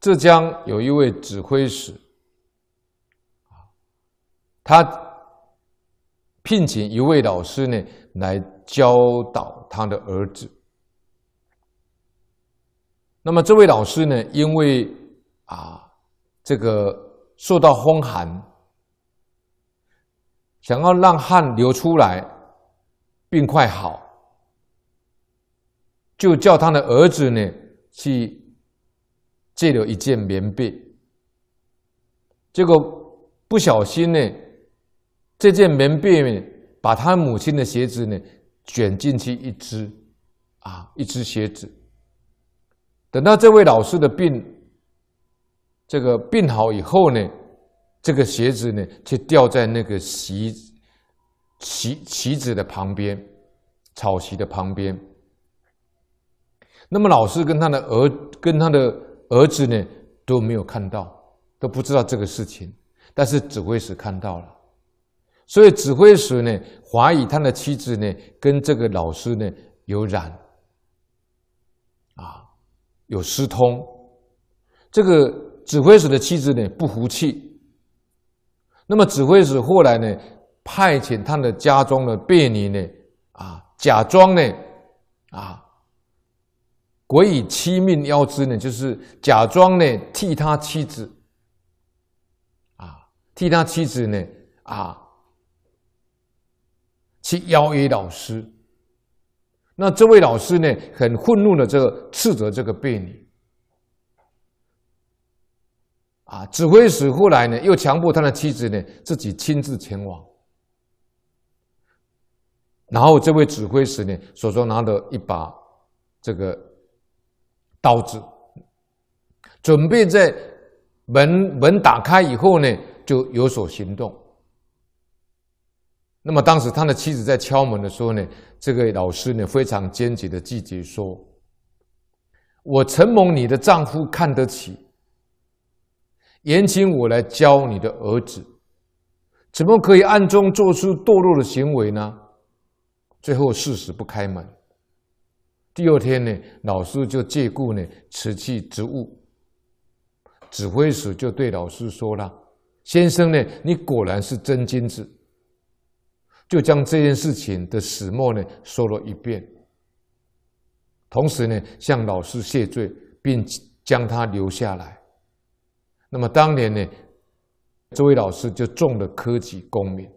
浙江有一位指挥使，他聘请一位老师呢来教导他的儿子。那么这位老师呢，因为啊这个受到风寒，想要让汗流出来，病快好，就叫他的儿子呢去。借了一件棉被，结果不小心呢，这件棉被呢，把他母亲的鞋子呢卷进去一只，啊，一只鞋子。等到这位老师的病，这个病好以后呢，这个鞋子呢，就掉在那个席席席子的旁边，草席的旁边。那么老师跟他的儿跟他的。儿子呢都没有看到，都不知道这个事情，但是指挥使看到了，所以指挥使呢怀疑他的妻子呢跟这个老师呢有染，啊，有私通。这个指挥使的妻子呢不服气，那么指挥使后来呢派遣他的家中的婢女呢啊假装呢啊。鬼以妻命邀之呢，就是假装呢替他妻子，啊，替他妻子呢啊，去邀约老师。那这位老师呢，很愤怒的这个斥责这个婢女，啊，指挥使后来呢，又强迫他的妻子呢自己亲自前往。然后这位指挥使呢，手中拿了一把这个。刀子，准备在门门打开以后呢，就有所行动。那么当时他的妻子在敲门的时候呢，这个老师呢非常坚决的拒绝说：“我承蒙你的丈夫看得起，延请我来教你的儿子，怎么可以暗中做出堕落的行为呢？”最后誓死不开门。第二天呢，老师就借故呢辞去职务。指挥使就对老师说了：“先生呢，你果然是真君子。”就将这件事情的始末呢说了一遍，同时呢向老师谢罪，并将他留下来。那么当年呢，这位老师就中了科举功名。